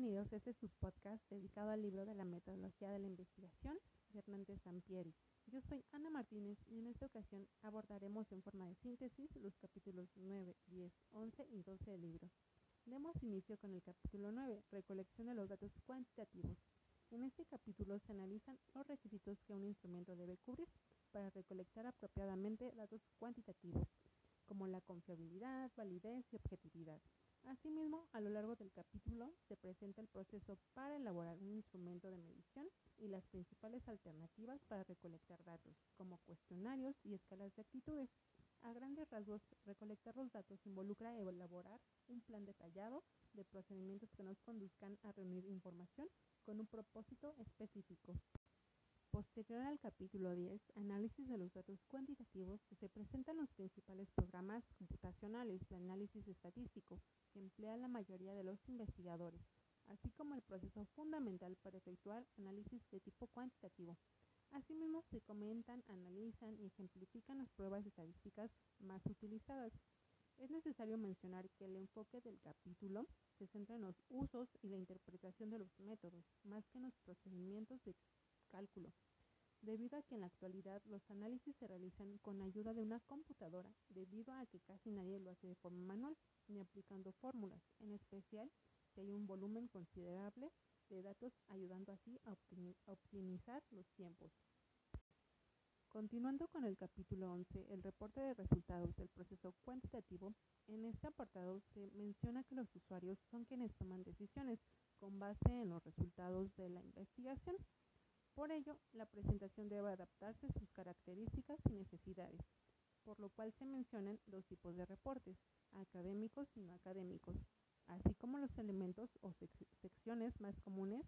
Bienvenidos a este subpodcast dedicado al libro de la metodología de la investigación de Hernández Sampieri. Yo soy Ana Martínez y en esta ocasión abordaremos en forma de síntesis los capítulos 9, 10, 11 y 12 del libro. Demos inicio con el capítulo 9, recolección de los datos cuantitativos. En este capítulo se analizan los requisitos que un instrumento debe cubrir para recolectar apropiadamente datos cuantitativos, como la confiabilidad, validez y objetividad. Asimismo, a lo largo del capítulo se presenta el proceso para elaborar un instrumento de medición y las principales alternativas para recolectar datos, como cuestionarios y escalas de actitudes. A grandes rasgos, recolectar los datos involucra elaborar un plan detallado de procedimientos que nos conduzcan a reunir información con un propósito específico. Posterior al capítulo 10, análisis de los datos cuantitativos, se presentan los principales programas computacionales de análisis estadístico que emplea la mayoría de los investigadores, así como el proceso fundamental para efectuar análisis de tipo cuantitativo. Asimismo, se comentan, analizan y ejemplifican las pruebas estadísticas más utilizadas. Es necesario mencionar que el enfoque del capítulo se centra en los usos y la interpretación de los métodos, más que en los procedimientos de cálculo, debido a que en la actualidad los análisis se realizan con ayuda de una computadora, debido a que casi nadie lo hace de forma manual ni aplicando fórmulas, en especial si hay un volumen considerable de datos ayudando así a optimizar los tiempos. Continuando con el capítulo 11, el reporte de resultados del proceso cuantitativo, en este apartado se menciona que los usuarios son quienes toman decisiones con base en los resultados de la investigación. Por ello, la presentación debe adaptarse a sus características y necesidades, por lo cual se mencionan dos tipos de reportes, académicos y no académicos, así como los elementos o secciones más comunes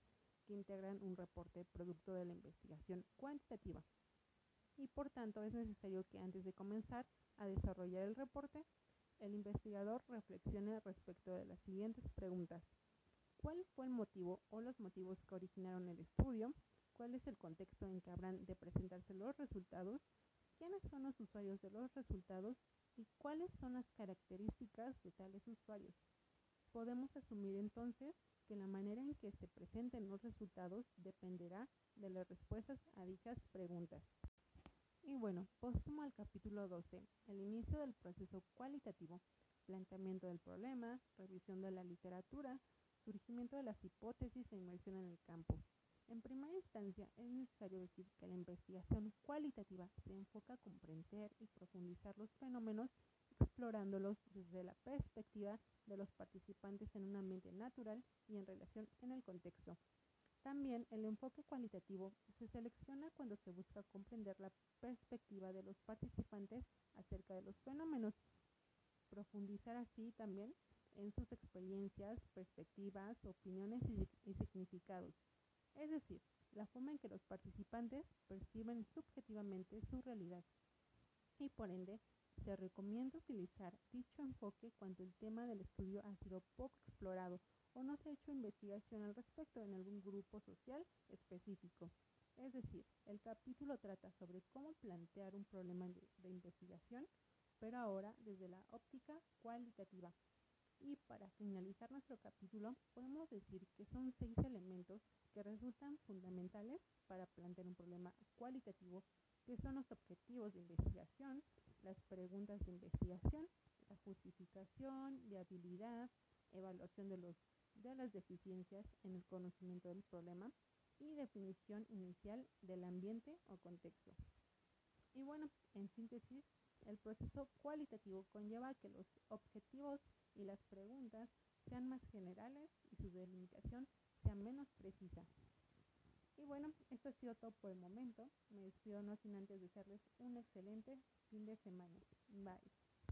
que integran un reporte producto de la investigación cuantitativa. Y por tanto es necesario que antes de comenzar a desarrollar el reporte, el investigador reflexione respecto de las siguientes preguntas. ¿Cuál fue el motivo o los motivos que originaron el estudio? ¿Cuál es el contexto en que habrán de presentarse los resultados? ¿Quiénes son los usuarios de los resultados? ¿Y cuáles son las características de tales usuarios? Podemos asumir entonces que la manera en que se presenten los resultados dependerá de las respuestas a dichas preguntas. Y bueno, póstumo al capítulo 12, el inicio del proceso cualitativo, planteamiento del problema, revisión de la literatura, surgimiento de las hipótesis e inmersión en el campo. En primera instancia, es necesario decir que la investigación cualitativa se enfoca a comprender y profundizar los fenómenos explorándolos desde la perspectiva de los participantes en un ambiente natural y en relación en el contexto. También el enfoque cualitativo se selecciona cuando se busca comprender la perspectiva de los participantes acerca de los fenómenos, profundizar así también en sus experiencias, perspectivas, opiniones y, significados es decir, la forma en que los participantes perciben subjetivamente su realidad. Y por ende, se recomienda utilizar dicho enfoque cuando el tema del estudio ha sido poco explorado o no se ha hecho investigación al respecto en algún grupo social específico. Es decir, el capítulo trata sobre cómo plantear un problema de investigación, pero ahora desde la óptica cualitativa. Y para finalizar nuestro capítulo, podemos decir que son seis elementos que resultan fundamentales para plantear un problema cualitativo, que son los objetivos de investigación, las preguntas de investigación, la justificación, viabilidad, evaluación de, los, de las deficiencias en el conocimiento del problema y definición inicial del ambiente o contexto. Y bueno, en síntesis, el proceso cualitativo conlleva que los objetivos y las preguntas sean más generales y su delimitación sea menos precisa. Y bueno, esto ha sido todo por el momento. Me despido no sin antes desearles un excelente fin de semana. Bye.